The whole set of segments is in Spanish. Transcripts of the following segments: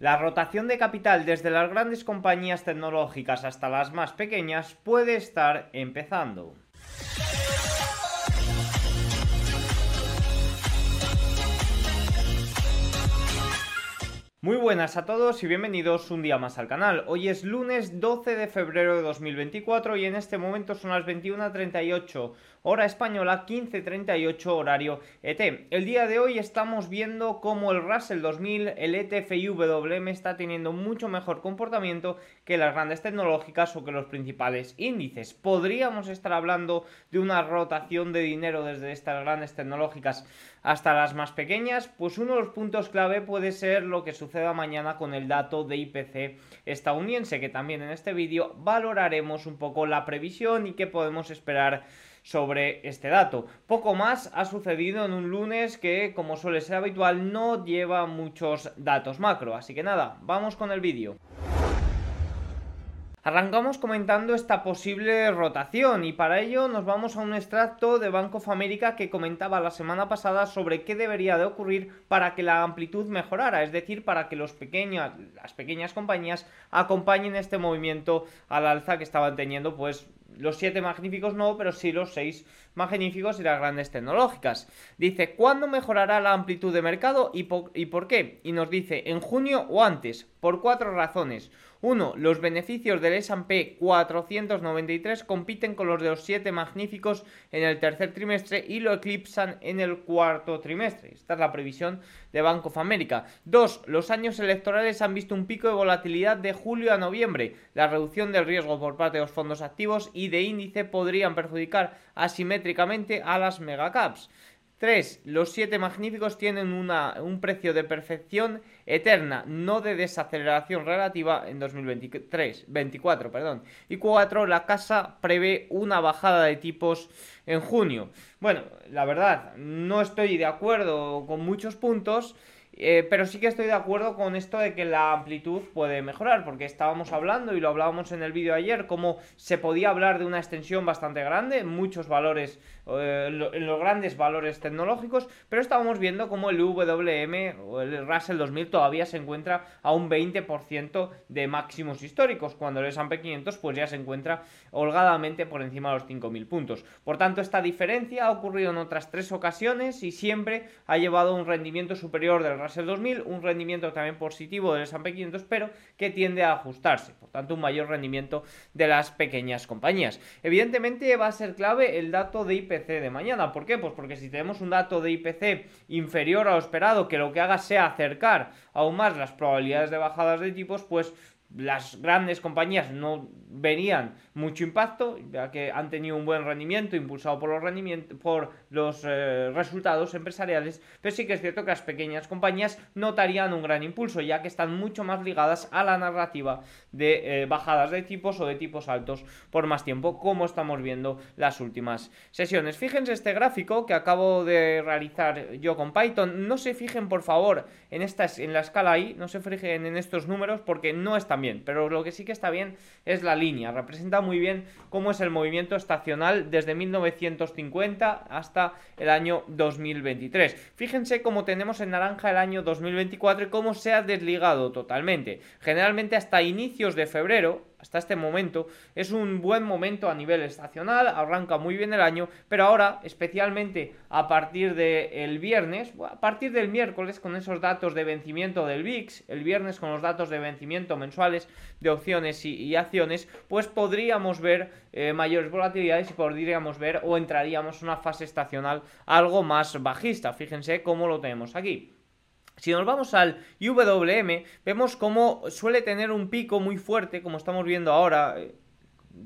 La rotación de capital desde las grandes compañías tecnológicas hasta las más pequeñas puede estar empezando. Muy buenas a todos y bienvenidos un día más al canal. Hoy es lunes 12 de febrero de 2024 y en este momento son las 21.38 hora española, 15.38 horario ET. El día de hoy estamos viendo cómo el Russell 2000, el ETF WM está teniendo mucho mejor comportamiento que las grandes tecnológicas o que los principales índices. Podríamos estar hablando de una rotación de dinero desde estas grandes tecnológicas hasta las más pequeñas, pues uno de los puntos clave puede ser lo que suceda mañana con el dato de IPC estadounidense, que también en este vídeo valoraremos un poco la previsión y qué podemos esperar sobre este dato. Poco más ha sucedido en un lunes que, como suele ser habitual, no lleva muchos datos macro. Así que nada, vamos con el vídeo. Arrancamos comentando esta posible rotación y para ello nos vamos a un extracto de Bank of America que comentaba la semana pasada sobre qué debería de ocurrir para que la amplitud mejorara, es decir, para que los las pequeñas compañías acompañen este movimiento al alza que estaban teniendo pues los siete magníficos no, pero sí los seis magníficos y las grandes tecnológicas. Dice, ¿cuándo mejorará la amplitud de mercado y y por qué? Y nos dice, en junio o antes, por cuatro razones. 1. Los beneficios del S&P 493 compiten con los de los 7 magníficos en el tercer trimestre y lo eclipsan en el cuarto trimestre. Esta es la previsión de Bank of America. 2. Los años electorales han visto un pico de volatilidad de julio a noviembre. La reducción del riesgo por parte de los fondos activos y de índice podrían perjudicar asimétricamente a las megacaps. 3. Los 7 magníficos tienen un precio de perfección eterna, no de desaceleración relativa en 2023, 24, perdón. Y 4. La casa prevé una bajada de tipos en junio. Bueno, la verdad, no estoy de acuerdo con muchos puntos. Eh, pero sí que estoy de acuerdo con esto de que la amplitud puede mejorar, porque estábamos hablando y lo hablábamos en el vídeo ayer, como se podía hablar de una extensión bastante grande, muchos valores, eh, en los grandes valores tecnológicos, pero estábamos viendo como el WM o el Russell 2000 todavía se encuentra a un 20% de máximos históricos, cuando el S&P 500 pues ya se encuentra holgadamente por encima de los 5.000 puntos. Por tanto, esta diferencia ha ocurrido en otras tres ocasiones y siempre ha llevado un rendimiento superior del el 2000, un rendimiento también positivo del S&P 500, pero que tiende a ajustarse, por tanto un mayor rendimiento de las pequeñas compañías. Evidentemente va a ser clave el dato de IPC de mañana, ¿por qué? Pues porque si tenemos un dato de IPC inferior a lo esperado, que lo que haga sea acercar aún más las probabilidades de bajadas de tipos, pues las grandes compañías no verían mucho impacto, ya que han tenido un buen rendimiento impulsado por los, rendimientos, por los eh, resultados empresariales, pero sí que es cierto que las pequeñas compañías notarían un gran impulso, ya que están mucho más ligadas a la narrativa de eh, bajadas de tipos o de tipos altos por más tiempo, como estamos viendo las últimas sesiones. Fíjense este gráfico que acabo de realizar yo con Python, no se fijen por favor en, esta, en la escala ahí, no se fijen en estos números porque no pero lo que sí que está bien es la línea, representa muy bien cómo es el movimiento estacional desde 1950 hasta el año 2023. Fíjense cómo tenemos en naranja el año 2024 y cómo se ha desligado totalmente. Generalmente hasta inicios de febrero hasta este momento es un buen momento a nivel estacional, arranca muy bien el año, pero ahora, especialmente a partir del viernes, a partir del miércoles con esos datos de vencimiento del VIX, el viernes con los datos de vencimiento mensuales de opciones y, acciones, pues podríamos ver eh, mayores volatilidades y podríamos ver o entraríamos en una fase estacional algo más bajista. Fíjense cómo lo tenemos aquí. Si nos vamos al IWM, vemos cómo suele tener un pico muy fuerte, como estamos viendo ahora, eh,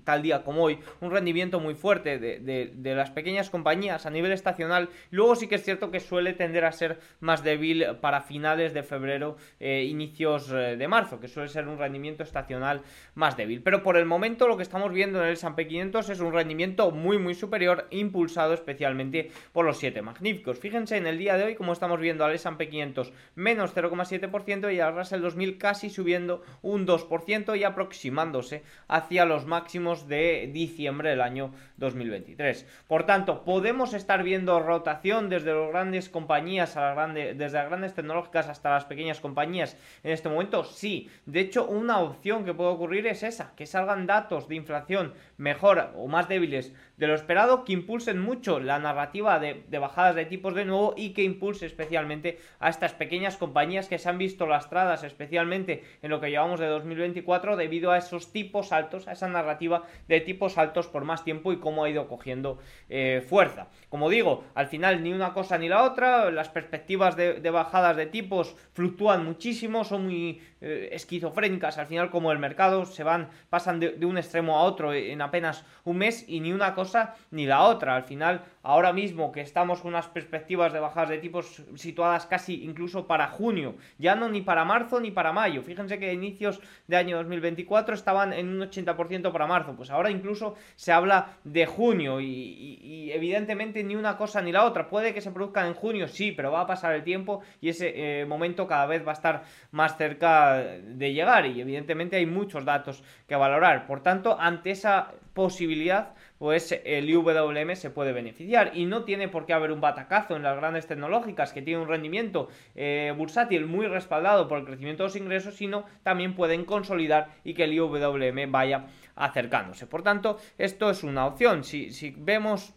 tal día como hoy, un rendimiento muy fuerte de, las pequeñas compañías a nivel estacional. Luego sí que es cierto que suele tender a ser más débil para finales de febrero, eh, inicios eh, de marzo, que suele ser un rendimiento estacional más débil. Pero por el momento lo que estamos viendo en el S&P 500 es un rendimiento muy muy superior, impulsado especialmente por los 7 magníficos. Fíjense en el día de hoy como estamos viendo al S&P 500 menos 0,7% y al Russell 2000 casi subiendo un 2% y aproximándose hacia los máximos de diciembre del año 2023. Por tanto, podemos estar viendo rotación desde las grandes compañías a las grandes, desde las grandes tecnológicas hasta las pequeñas compañías en este momento. Sí, de hecho, una opción que puede ocurrir es esa, que salgan datos de inflación mejor o más débiles de lo esperado, que impulsen mucho la narrativa de, de bajadas de tipos de nuevo y que impulse especialmente a estas pequeñas compañías que se han visto lastradas especialmente en lo que llevamos de 2024 debido a esos tipos altos, a esa narrativa de tipos altos por más tiempo y cómo ha ido cogiendo eh, fuerza. Como digo, al final ni una cosa ni la otra, las perspectivas de, bajadas de tipos fluctúan muchísimo, son muy eh, esquizofrénicas al final como el mercado, se van, pasan de, un extremo a otro en apenas un mes y ni una cosa ni la otra. Al final, ahora mismo que estamos con unas perspectivas de bajadas de tipos situadas casi incluso para junio, ya no ni para marzo ni para mayo. Fíjense que inicios de año 2024 estaban en un 80% para marzo, pues ahora incluso se habla de junio y, evidentemente ni una cosa ni la otra. Puede que se produzcan en junio, sí, pero va a pasar el tiempo y ese eh, momento cada vez va a estar más cerca de llegar y evidentemente hay muchos datos que valorar. Por tanto, ante esa posibilidad, pues el IWM se puede beneficiar y no tiene por qué haber un batacazo en las grandes tecnológicas que tienen un rendimiento eh, bursátil muy respaldado por el crecimiento de los ingresos, sino también pueden consolidar y que el IWM vaya acercándose. Por tanto, esto es una opción. Si, si vemos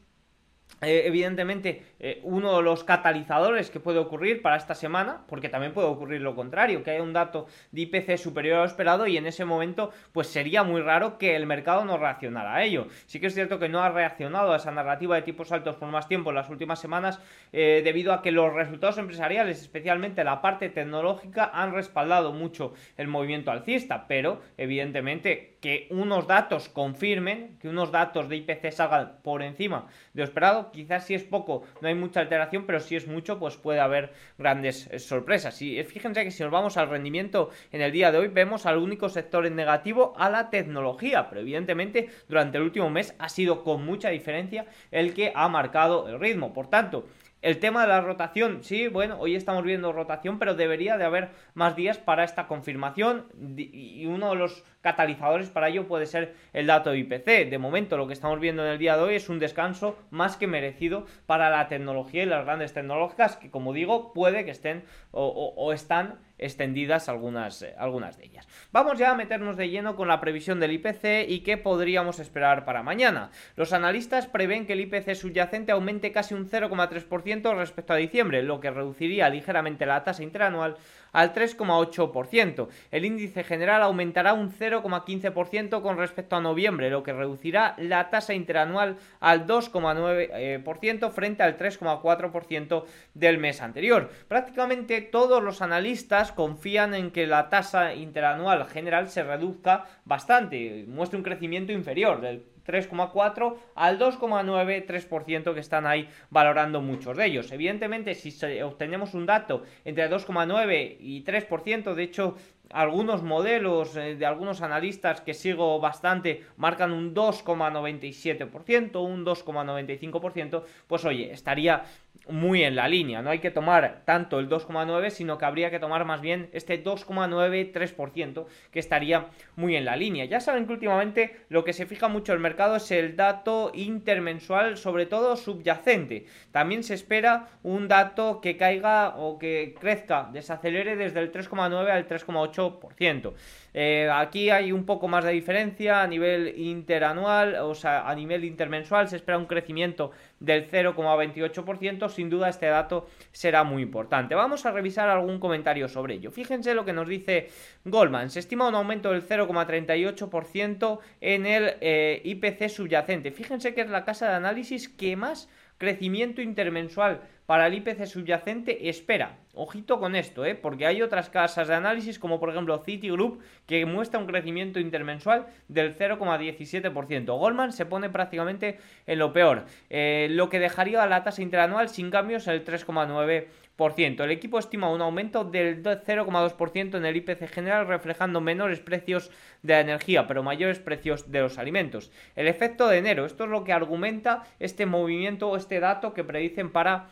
eh, evidentemente, eh, uno de los catalizadores que puede ocurrir para esta semana, porque también puede ocurrir lo contrario, que haya un dato de IPC superior a lo esperado y en ese momento, pues sería muy raro que el mercado no reaccionara a ello. Sí que es cierto que no ha reaccionado a esa narrativa de tipos altos por más tiempo en las últimas semanas, eh, debido a que los resultados empresariales, especialmente la parte tecnológica, han respaldado mucho el movimiento alcista, pero evidentemente que unos datos confirmen, que unos datos de IPC salgan por encima de lo esperado, quizás si es poco no hay mucha alteración, pero si es mucho, pues puede haber grandes eh, sorpresas. Y eh, fíjense que si nos vamos al rendimiento en el día de hoy, vemos al único sector en negativo a la tecnología, pero evidentemente durante el último mes ha sido con mucha diferencia el que ha marcado el ritmo. Por tanto, el tema de la rotación, sí, bueno, hoy estamos viendo rotación, pero debería de haber más días para esta confirmación y uno de los catalizadores para ello puede ser el dato de IPC. De momento lo que estamos viendo en el día de hoy es un descanso más que merecido para la tecnología y las grandes tecnológicas que como digo puede que estén o, están extendidas algunas, eh, algunas de ellas. Vamos ya a meternos de lleno con la previsión del IPC y qué podríamos esperar para mañana. Los analistas prevén que el IPC subyacente aumente casi un 0,3% respecto a diciembre, lo que reduciría ligeramente la tasa interanual al 3,8%. El índice general aumentará un 0,15% con respecto a noviembre, lo que reducirá la tasa interanual al 2,9% frente al 3,4% del mes anterior. Prácticamente todos los analistas confían en que la tasa interanual general se reduzca bastante, muestre un crecimiento inferior del 3,4 al 2,93% que están ahí valorando muchos de ellos. Evidentemente, si obtenemos un dato entre 2,9 y 3%, de hecho, algunos modelos eh, de algunos analistas que sigo bastante marcan un 2,97%, un 2,95%, pues oye, estaría muy en la línea. No hay que tomar tanto el 2,9, sino que habría que tomar más bien este 2,93%, que estaría muy en la línea. Ya saben que últimamente lo que se fija mucho el mercado es el dato intermensual, sobre todo subyacente. También se espera un dato que caiga o que crezca, desacelere desde el 3,9 al 3,8%. Eh, aquí hay un poco más de diferencia a nivel interanual, o sea, a nivel intermensual se espera un crecimiento del 0,28%. Sin duda este dato será muy importante. Vamos a revisar algún comentario sobre ello. Fíjense lo que nos dice Goldman. Se estima un aumento del 0,38% en el eh, IPC subyacente. Fíjense que es la casa de análisis que más crecimiento intermensual para el IPC subyacente espera. Ojito con esto, ¿eh? porque hay otras casas de análisis, como por ejemplo Citigroup, que muestra un crecimiento intermensual del 0,17%. Goldman se pone prácticamente en lo peor, eh, lo que dejaría la tasa interanual sin cambios el 3,9%. El equipo estima un aumento del 0,2% en el IPC general, reflejando menores precios de la energía, pero mayores precios de los alimentos. El efecto de enero, esto es lo que argumenta este movimiento este dato que predicen para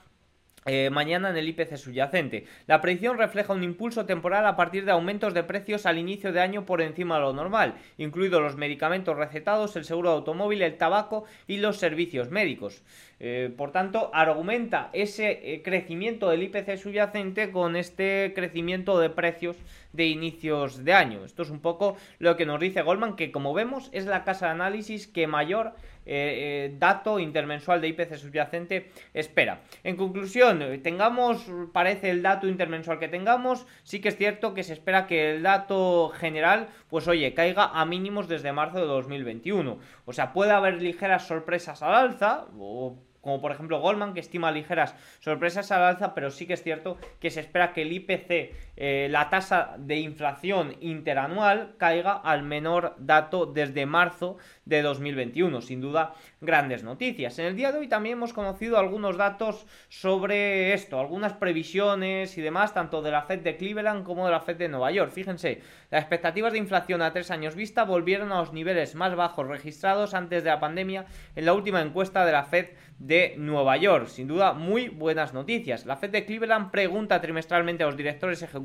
eh, mañana en el IPC subyacente. La predicción refleja un impulso temporal a partir de aumentos de precios al inicio de año por encima de lo normal, incluidos los medicamentos recetados, el seguro de automóvil, el tabaco y los servicios médicos. Eh, por tanto, argumenta ese eh, crecimiento del IPC subyacente con este crecimiento de precios de inicios de año. Esto es un poco lo que nos dice Goldman, que como vemos es la casa de análisis que mayor eh, eh, dato intermensual de IPC subyacente espera. En conclusión, tengamos, parece el dato intermensual que tengamos, sí que es cierto que se espera que el dato general, pues oye, caiga a mínimos desde marzo de 2021. O sea, puede haber ligeras sorpresas al alza, o como por ejemplo Goldman, que estima ligeras sorpresas al alza, pero sí que es cierto que se espera que el IPC, eh, la tasa de inflación interanual, caiga al menor dato desde marzo de 2021. Sin duda, grandes noticias. En el día de hoy también hemos conocido algunos datos sobre esto, algunas previsiones y demás, tanto de la Fed de Cleveland como de la Fed de Nueva York. Fíjense, las expectativas de inflación a tres años vista volvieron a los niveles más bajos registrados antes de la pandemia en la última encuesta de la Fed de Nueva York. Sin duda, muy buenas noticias. La Fed de Cleveland pregunta trimestralmente a los directores ejecutivos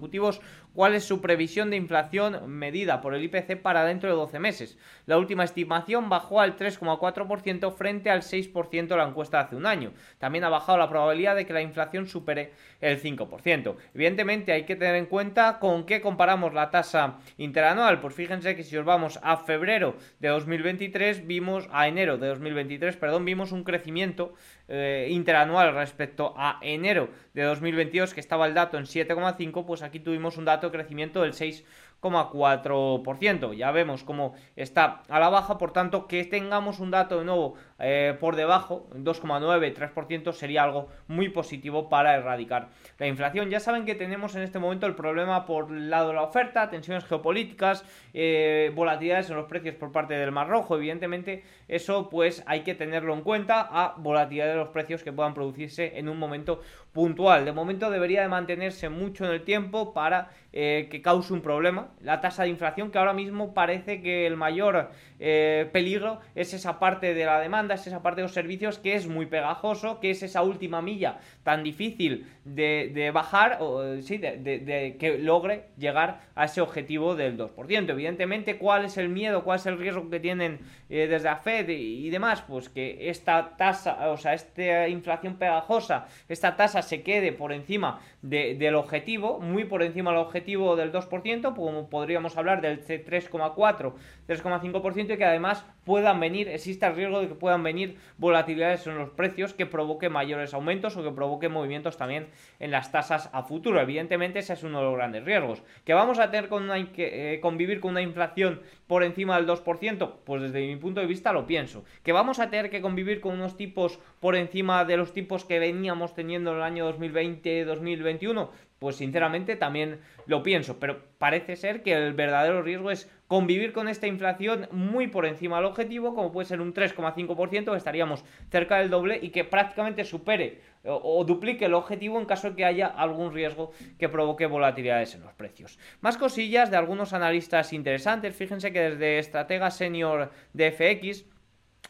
cuál es su previsión de inflación medida por el IPC para dentro de 12 meses. La última estimación bajó al 3,4% frente al 6% de la encuesta de hace un año. También ha bajado la probabilidad de que la inflación supere el 5%. Evidentemente hay que tener en cuenta con qué comparamos la tasa interanual. Pues fíjense que si os vamos a febrero de 2023 vimos a enero de 2023, perdón, vimos un crecimiento eh, interanual respecto a enero de 2022 que estaba el dato en 7,5, pues aquí tuvimos un dato de crecimiento del 6 4%. Ya vemos cómo está a la baja, por tanto, que tengamos un dato de nuevo eh, por debajo, 2,9, 3%, sería algo muy positivo para erradicar la inflación. Ya saben que tenemos en este momento el problema por el lado de la oferta, tensiones geopolíticas, eh, volatilidades en los precios por parte del Mar Rojo. Evidentemente, eso pues hay que tenerlo en cuenta a volatilidad de los precios que puedan producirse en un momento puntual. De momento debería de mantenerse mucho en el tiempo para eh, que cause un problema. La tasa de inflación que ahora mismo parece que el mayor eh, peligro es esa parte de la demanda, es esa parte de los servicios que es muy pegajoso, que es esa última milla tan difícil de, bajar, o sí, de, que logre llegar a ese objetivo del 2%. Evidentemente, ¿cuál es el miedo, cuál es el riesgo que tienen eh, desde la Fed y, demás? Pues que esta tasa, o sea, esta inflación pegajosa, esta tasa se quede por encima del objetivo, muy por encima del objetivo del 2%, como podríamos hablar del C3,4, 3,5%, y que además puedan venir, existe el riesgo de que puedan venir volatilidades en los precios que provoque mayores aumentos o que provoque movimientos también en las tasas a futuro. Evidentemente ese es uno de los grandes riesgos. ¿Que vamos a tener con que eh, convivir con una inflación por encima del 2%? Pues desde mi punto de vista lo pienso. ¿Que vamos a tener que convivir con unos tipos por encima de los tipos que veníamos teniendo en el año 2020-2021? Pues sinceramente también lo pienso, pero parece ser que el verdadero riesgo es convivir con esta inflación muy por encima del objetivo, como puede ser un 3,5%, estaríamos cerca del doble y que prácticamente supere o, duplique el objetivo en caso de que haya algún riesgo que provoque volatilidades en los precios. Más cosillas de algunos analistas interesantes, fíjense que desde Estratega Senior de FX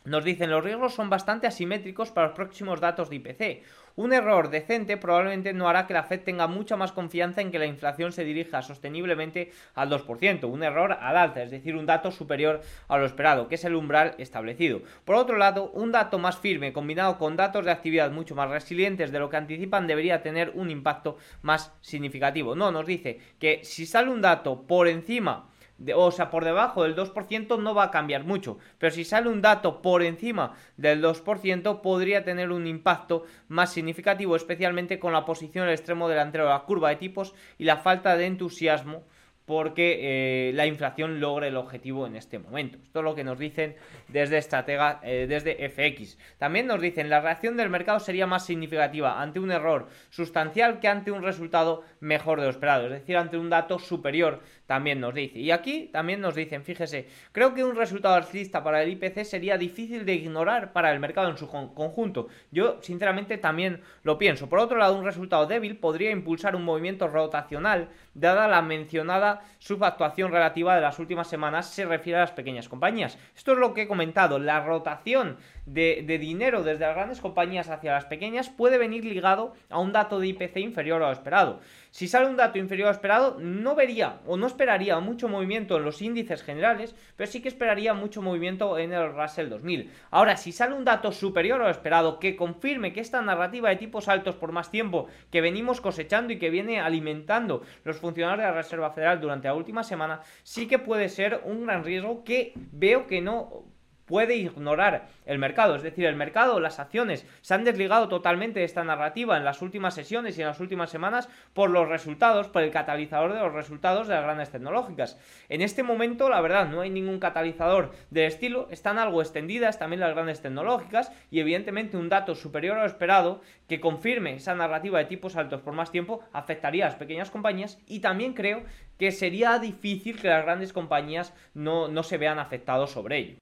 nos dicen los riesgos son bastante asimétricos para los próximos datos de IPC. Un error decente probablemente no hará que la Fed tenga mucha más confianza en que la inflación se dirija sosteniblemente al 2%, un error al alza, es decir, un dato superior a lo esperado, que es el umbral establecido. Por otro lado, un dato más firme combinado con datos de actividad mucho más resilientes de lo que anticipan debería tener un impacto más significativo. No, nos dice que si sale un dato por encima o sea, por debajo del 2% no va a cambiar mucho, pero si sale un dato por encima del 2% podría tener un impacto más significativo, especialmente con la posición del extremo delantero de la curva de tipos y la falta de entusiasmo porque eh, la inflación logre el objetivo en este momento. Esto es lo que nos dicen desde estratega, eh, desde FX. También nos dicen la reacción del mercado sería más significativa ante un error sustancial que ante un resultado mejor de lo esperado, es decir, ante un dato superior también nos dice. Y aquí también nos dicen, fíjese, creo que un resultado alcista para el IPC sería difícil de ignorar para el mercado en su conjunto. Yo, sinceramente, también lo pienso. Por otro lado, un resultado débil podría impulsar un movimiento rotacional, dada la mencionada dada su actuación relativa de las últimas semanas se refiere a las pequeñas compañías. Esto es lo que he comentado, la rotación de, de dinero desde las grandes compañías hacia las pequeñas puede venir ligado a un dato de IPC inferior a lo esperado. Si sale un dato inferior a esperado, no vería o no esperaría mucho movimiento en los índices generales, pero sí que esperaría mucho movimiento en el Russell 2000. Ahora, si sale un dato superior a lo esperado que confirme que esta narrativa de tipos altos por más tiempo que venimos cosechando y que viene alimentando los funcionarios de la Reserva Federal durante la última semana, sí que puede ser un gran riesgo que veo que no puede ignorar el mercado. Es decir, el mercado, las acciones se han desligado totalmente de esta narrativa en las últimas sesiones y en las últimas semanas por los resultados, por el catalizador de los resultados de las grandes tecnológicas. En este momento, la verdad, no hay ningún catalizador del estilo, están algo extendidas también las grandes tecnológicas y evidentemente un dato superior a lo esperado que confirme esa narrativa de tipos altos por más tiempo afectaría a las pequeñas compañías y también creo que sería difícil que las grandes compañías no, no se vean afectados sobre ello.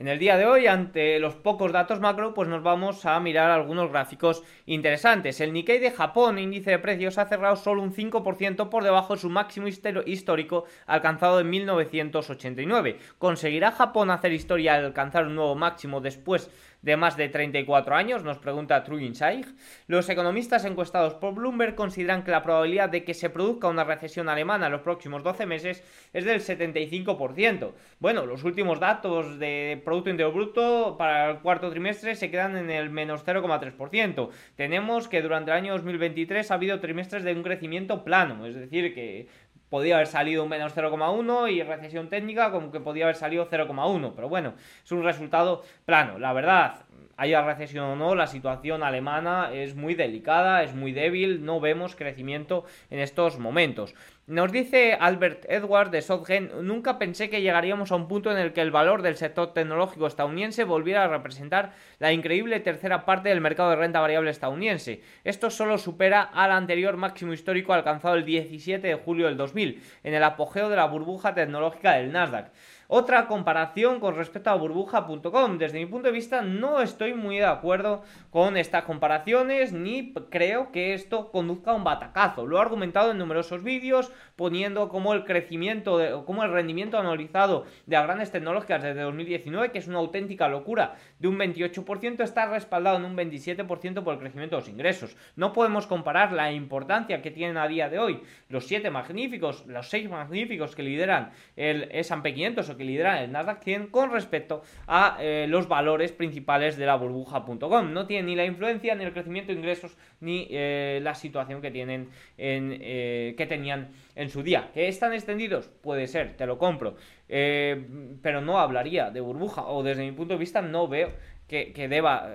En el día de hoy, ante los pocos datos macro, pues nos vamos a mirar algunos gráficos interesantes. El Nikkei de Japón, índice de precios, ha cerrado solo un 5% por debajo de su máximo histórico alcanzado en 1989. ¿Conseguirá Japón hacer historia al alcanzar un nuevo máximo después de más de 34 años, nos pregunta True Insight. Los economistas encuestados por Bloomberg consideran que la probabilidad de que se produzca una recesión alemana en los próximos 12 meses es del 75%. Bueno, los últimos datos de Producto Interior Bruto para el cuarto trimestre se quedan en el menos 0,3%. Tenemos que durante el año 2023 ha habido trimestres de un crecimiento plano, es decir, que podía haber salido un menos 0,1 y recesión técnica como que podía haber salido 0,1. Pero bueno, es un resultado plano. La verdad, haya recesión o no, la situación alemana es muy delicada, es muy débil, no vemos crecimiento en estos momentos. Nos dice Albert Edward de Sotgen, nunca pensé que llegaríamos a un punto en el que el valor del sector tecnológico estadounidense volviera a representar la increíble tercera parte del mercado de renta variable estadounidense. Esto solo supera al anterior máximo histórico alcanzado el 17 de julio del 2000, en el apogeo de la burbuja tecnológica del Nasdaq. Otra comparación con respecto a burbuja.com. Desde mi punto de vista no estoy muy de acuerdo con estas comparaciones ni creo que esto conduzca a un batacazo. Lo he argumentado en numerosos vídeos poniendo como el crecimiento, como el rendimiento anualizado de las grandes tecnológicas desde 2019, que es una auténtica locura, de un 28%, está respaldado en un 27% por el crecimiento de los ingresos. No podemos comparar la importancia que tienen a día de hoy los 7 magníficos, los 6 magníficos que lideran el S&P 500 o que lideran el Nasdaq 100 con respecto a eh, los valores principales de la burbuja.com. No tiene ni la influencia, ni el crecimiento de ingresos, ni eh, la situación que tienen en, eh, que tenían en su día. ¿Que están extendidos? Puede ser, te lo compro. pero no hablaría de burbuja, o desde mi punto de vista no veo que,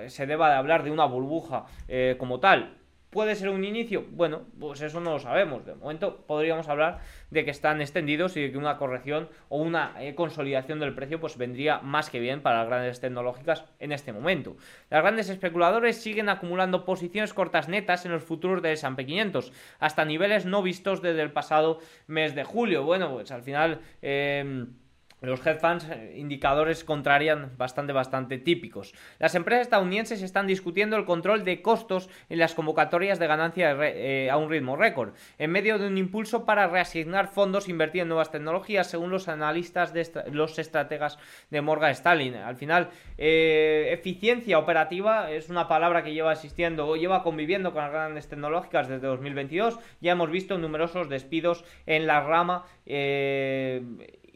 se deba de hablar de una burbuja como tal ¿Puede ser un inicio? Bueno, pues eso no lo sabemos. De momento podríamos hablar de que están extendidos y de que una corrección o una eh, consolidación del precio pues vendría más que bien para las grandes tecnológicas en este momento. Las grandes especuladores siguen acumulando posiciones cortas netas en los futuros de S&P 500 hasta niveles no vistos desde el pasado mes de julio. Bueno, pues al final... Eh, los hedge funds, eh, indicadores contrarian bastante, bastante típicos. Las empresas estadounidenses están discutiendo el control de costos en las convocatorias de ganancia eh, a un ritmo récord, en medio de un impulso para reasignar fondos invertir en nuevas tecnologías, según los analistas de los estrategas de Morgan Stanley. Al final, eh, eficiencia operativa es una palabra que lleva existiendo o lleva conviviendo con las grandes tecnológicas desde 2022. Ya hemos visto numerosos despidos en la rama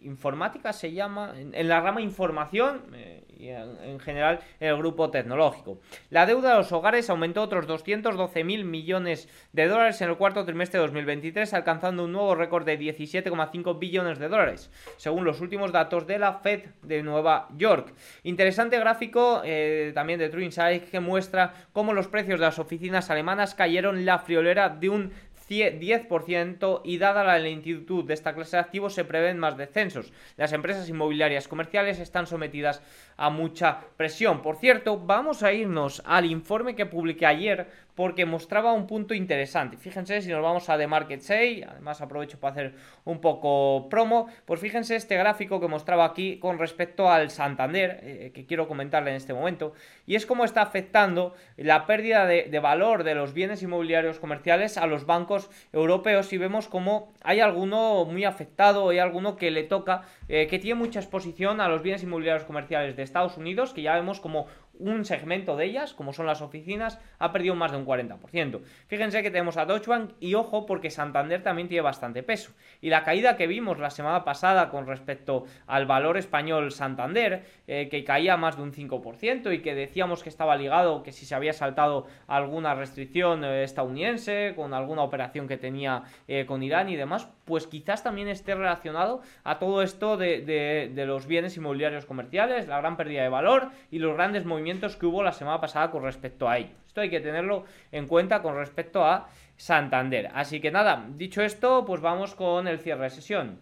informática se llama, en, la rama información eh, y en, general en el grupo tecnológico. La deuda de los hogares aumentó otros 212 mil millones de dólares en el cuarto trimestre de 2023, alcanzando un nuevo récord de 17,5 billones de dólares, según los últimos datos de la Fed de Nueva York. Interesante gráfico eh, también de True que muestra cómo los precios de las oficinas alemanas cayeron la friolera de un 10% y dada la lentitud de esta clase de activos se prevén más descensos. Las empresas inmobiliarias comerciales están sometidas a mucha presión. Por cierto, vamos a irnos al informe que publiqué ayer porque mostraba un punto interesante. Fíjense si nos vamos a The Market Say, además aprovecho para hacer un poco promo, pues fíjense este gráfico que mostraba aquí con respecto al Santander, eh, que quiero comentarle en este momento, y es cómo está afectando la pérdida de, valor de los bienes inmobiliarios comerciales a los bancos europeos y vemos como hay alguno muy afectado, hay alguno que le toca, eh, que tiene mucha exposición a los bienes inmobiliarios comerciales de Estados Unidos, que ya vemos como un segmento de ellas, como son las oficinas, ha perdido más de un 40%. Fíjense que tenemos a Deutsche Bank y ojo porque Santander también tiene bastante peso. Y la caída que vimos la semana pasada con respecto al valor español Santander, eh, que caía más de un 5% y que decíamos que estaba ligado, que si se había saltado alguna restricción eh, estadounidense, con alguna operación que tenía eh, con Irán y demás, pues quizás también esté relacionado a todo esto de los bienes inmobiliarios comerciales, la gran pérdida de valor y los grandes movimientos que hubo la semana pasada con respecto a ello. Esto hay que tenerlo en cuenta con respecto a Santander. Así que nada, dicho esto, pues vamos con el cierre de sesión.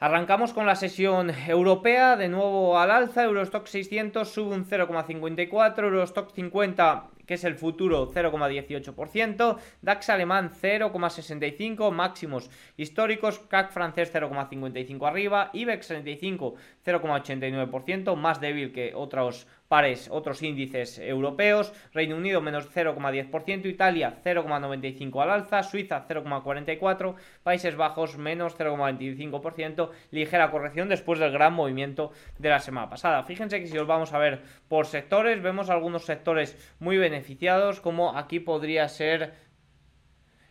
Arrancamos con la sesión europea, de nuevo al alza, Eurostock 600 sube un 0,54, Eurostock 50 que es el futuro 0,18%, DAX alemán 0,65, máximos históricos, CAC francés 0,55 arriba, IBEX 35 0,89%, más débil que otros pares, otros índices europeos, Reino Unido menos 0,10%, Italia 0,95% al alza, Suiza 0,44%, Países Bajos menos 0,25%, ligera corrección después del gran movimiento de la semana pasada. Fíjense que si os vamos a ver por sectores, vemos algunos sectores muy beneficiados, como aquí podría ser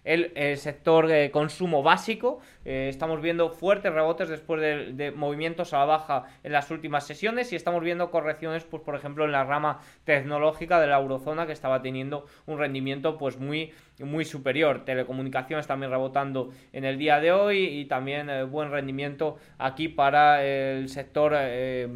el, sector consumo básico. Eh, estamos viendo fuertes rebotes después de, movimientos a la baja en las últimas sesiones y estamos viendo correcciones, pues por ejemplo, en la rama tecnológica de la eurozona que estaba teniendo un rendimiento pues muy, muy superior. Telecomunicaciones también rebotando en el día de hoy y también eh, buen rendimiento aquí para el sector eh,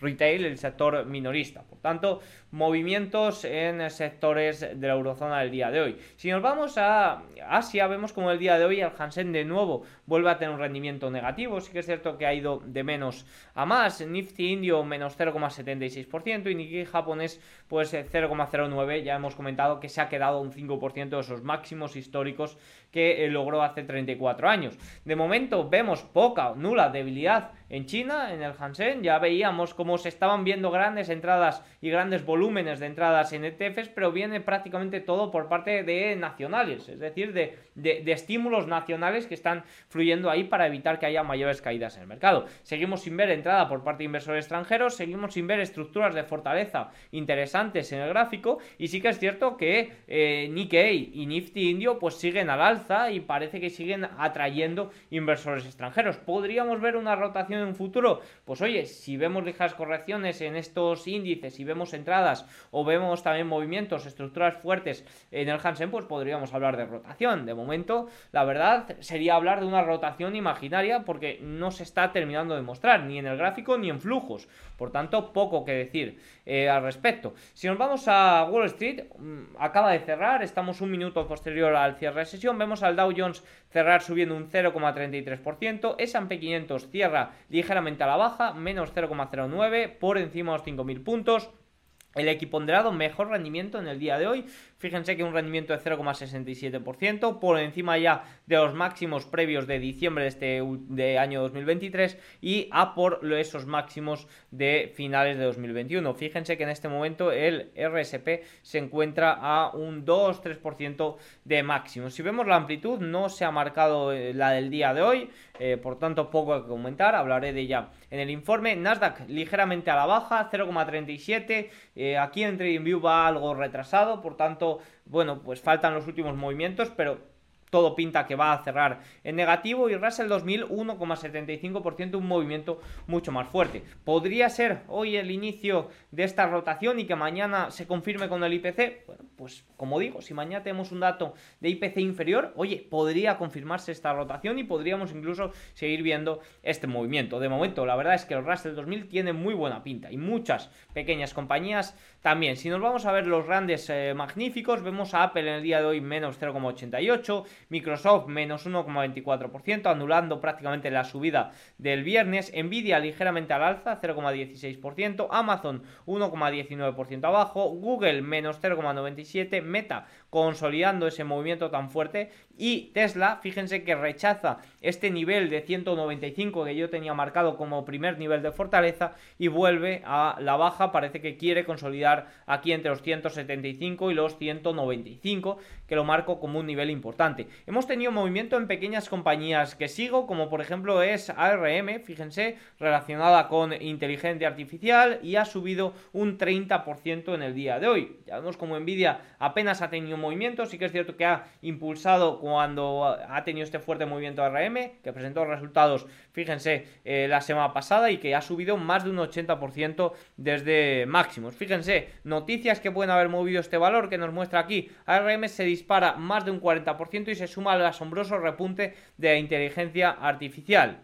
retail, el sector minorista. Por tanto, movimientos en sectores de la eurozona del día de hoy. Si nos vamos a Asia, vemos como el día de hoy el Hansen de nuevo vuelve a tener un rendimiento negativo. Sí que es cierto que ha ido de menos a más. Nifty indio menos 0,76% y Nikkei japonés pues 0,09. Eh, ya hemos comentado que se ha quedado un 5% de esos máximos históricos que eh, logró hace 34 años. De momento vemos poca o nula debilidad en China, en el Hansen. Ya veíamos cómo se estaban viendo grandes entradas y grandes volúmenes volúmenes de entradas en ETFs, pero viene prácticamente todo por parte de nacionales, es decir, de, de, estímulos nacionales que están fluyendo ahí para evitar que haya mayores caídas en el mercado. Seguimos sin ver entrada por parte de inversores extranjeros, seguimos sin ver estructuras de fortaleza interesantes en el gráfico y sí que es cierto que eh, Nikkei y Nifty Indio pues siguen al alza y parece que siguen atrayendo inversores extranjeros. ¿Podríamos ver una rotación en un futuro? Pues oye, si vemos ligeras correcciones en estos índices y vemos entradas o vemos también movimientos, estructuras fuertes en el Hansen, pues podríamos hablar de rotación. De momento, la verdad sería hablar de una rotación imaginaria porque no se está terminando de mostrar ni en el gráfico ni en flujos. Por tanto, poco que decir eh, al respecto. Si nos vamos a Wall Street, mm, acaba de cerrar, estamos un minuto posterior al cierre de sesión, vemos al Dow Jones cerrar subiendo un 0,33%, S&P 500 cierra ligeramente a la baja, menos 0,09, por encima de los 5.000 puntos. El equiponderado mejor rendimiento en el día de hoy. Fíjense que un rendimiento de 0,67%, por encima ya de los máximos previos de diciembre de este de año 2023 y a por esos máximos de finales de 2021. Fíjense que en este momento el RSP se encuentra a un 2-3% de máximo. Si vemos la amplitud, no se ha marcado eh, la del día de hoy, eh, por tanto poco que comentar, hablaré de ella en el informe. Nasdaq ligeramente a la baja, 0,37. Eh, aquí en TradingView va algo retrasado, por tanto, bueno, pues faltan los últimos movimientos, pero todo pinta que va a cerrar en negativo y Russell 2000 1,75%, un movimiento mucho más fuerte. Podría ser hoy el inicio de esta rotación y que mañana se confirme con el IPC. Bueno, pues como digo, si mañana tenemos un dato de IPC inferior, oye, podría confirmarse esta rotación y podríamos incluso seguir viendo este movimiento. De momento, la verdad es que el Russell 2000 tiene muy buena pinta y muchas pequeñas compañías también. Si nos vamos a ver los grandes eh, magníficos, vemos a Apple en el día de hoy menos 0,88, Microsoft menos 1,24%, anulando prácticamente la subida del viernes, Nvidia ligeramente al alza, 0,16%, Amazon 1,19% abajo, Google menos 0,97%, Meta consolidando ese movimiento tan fuerte. Y Tesla, fíjense que rechaza este nivel de 195 que yo tenía marcado como primer nivel de fortaleza y vuelve a la baja, parece que quiere consolidar aquí entre los 175 y los 195, que lo marco como un nivel importante. Hemos tenido movimiento en pequeñas compañías que sigo, como por ejemplo es ARM, fíjense, relacionada con inteligencia artificial y ha subido un 30% en el día de hoy. Ya vemos como Nvidia apenas ha tenido movimiento, sí que es cierto que ha impulsado cuando ha tenido este fuerte movimiento ARM, que presentó resultados, fíjense, eh, la semana pasada y que ha subido más de un 80% desde máximos. Fíjense, noticias que pueden haber movido este valor que nos muestra aquí. ARM se dispara más de un 40% y se suma al asombroso repunte de la inteligencia artificial.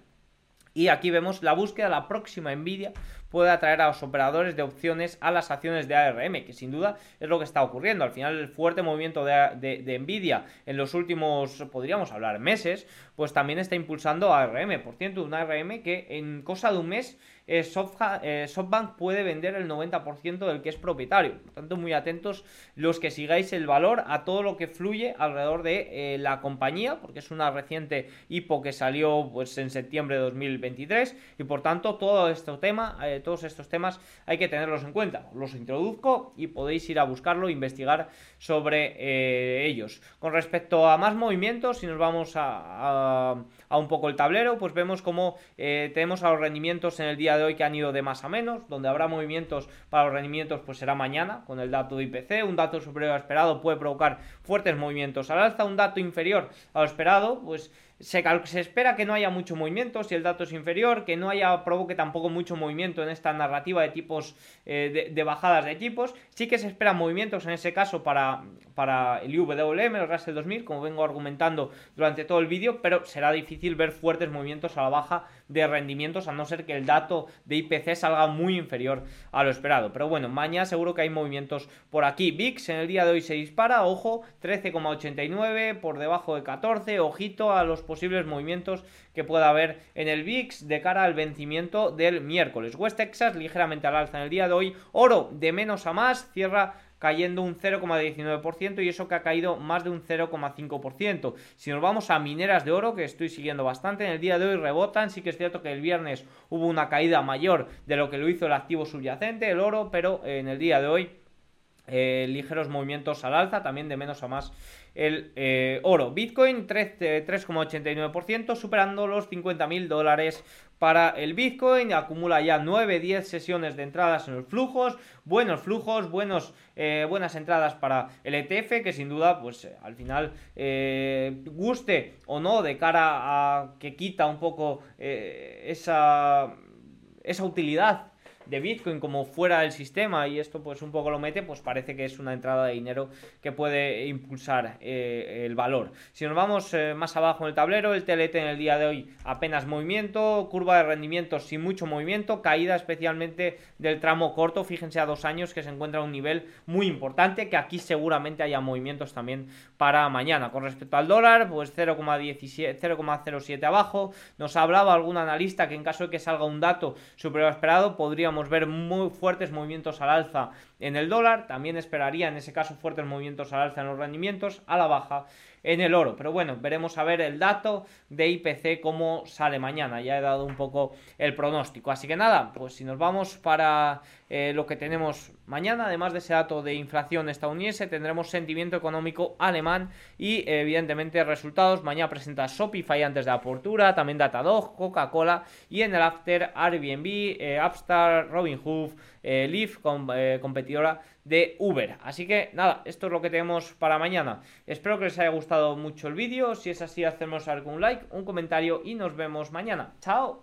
Y aquí vemos la búsqueda, la próxima Nvidia puede atraer a los operadores de opciones a las acciones de ARM, que sin duda es lo que está ocurriendo. Al final, el fuerte movimiento de, Nvidia en los últimos, podríamos hablar, meses, pues también está impulsando a ARM. Por cierto, un ARM que en cosa de un mes eh, eh, SoftBank puede vender el 90% del que es propietario. Por tanto, muy atentos los que sigáis el valor a todo lo que fluye alrededor de eh, la compañía, porque es una reciente hipo que salió pues, en septiembre de 2023 y por tanto todo este tema, todos estos temas hay que tenerlos en cuenta. Los introduzco y podéis ir a buscarlo e investigar sobre ellos. Con respecto a más movimientos, si nos vamos a, a, un poco el tablero, pues vemos como tenemos a los rendimientos en el día de hoy que han ido de más a menos, donde habrá movimientos para los rendimientos pues será mañana con el dato de IPC, un dato superior a esperado puede provocar fuertes movimientos al alza, un dato inferior a lo esperado pues se, espera que no haya mucho movimiento si el dato es inferior, que no haya provoque tampoco mucho movimiento en esta narrativa de tipos eh, de, bajadas de tipos. Sí que se esperan movimientos en ese caso para, para el IWM, el Russell 2000, como vengo argumentando durante todo el vídeo, pero será difícil ver fuertes movimientos a la baja de rendimientos a no ser que el dato de IPC salga muy inferior a lo esperado. Pero bueno, mañana seguro que hay movimientos por aquí. VIX en el día de hoy se dispara, ojo, 13,89 por debajo de 14, ojito a los posibles movimientos que pueda haber en el VIX de cara al vencimiento del miércoles. West Texas ligeramente al alza en el día de hoy, oro de menos a más, cierra cayendo un 0,19% y eso que ha caído más de un 0,5%. Si nos vamos a mineras de oro, que estoy siguiendo bastante, en el día de hoy rebotan, sí que es cierto que el viernes hubo una caída mayor de lo que lo hizo el activo subyacente, el oro, pero en el día de hoy eh, ligeros movimientos al alza, también de menos a más el eh, oro. Bitcoin 3,89%, superando los 50.000 dólares para el Bitcoin. Acumula ya 9-10 sesiones de entradas en los flujos, buenos flujos, buenos, eh, buenas entradas para el ETF, que sin duda, pues al final, guste o no, de cara a que quita un poco esa, esa utilidad de Bitcoin como fuera del sistema y esto pues un poco lo mete, pues parece que es una entrada de dinero que puede impulsar eh, el valor. Si nos vamos eh, más abajo en el tablero, el TLT en el día de hoy apenas movimiento, curva de rendimiento sin mucho movimiento, caída especialmente del tramo corto, fíjense a dos años que se encuentra a un nivel muy importante, que aquí seguramente haya movimientos también para mañana. Con respecto al dólar, pues 0,07 abajo, nos hablaba algún analista que en caso de que salga un dato superior esperado, podría ver muy fuertes movimientos al alza en el dólar, también esperaría en ese caso fuertes movimientos al alza en los rendimientos, a la baja en el oro. Pero bueno, veremos a ver el dato de IPC cómo sale mañana. Ya he dado un poco el pronóstico. Así que nada, pues si nos vamos para eh, lo que tenemos mañana, además de ese dato de inflación estadounidense, tendremos sentimiento económico alemán y evidentemente resultados. Mañana presenta Shopify antes de apertura, también Datadog, Coca-Cola y en el after Airbnb, eh, Upstart, Robinhood, eh, Lyft, competidora de Uber. Así que nada, esto es lo que tenemos para mañana. Espero que les haya gustado mucho el vídeo. Si es así, hacemos algún like, un comentario y nos vemos mañana. ¡Chao!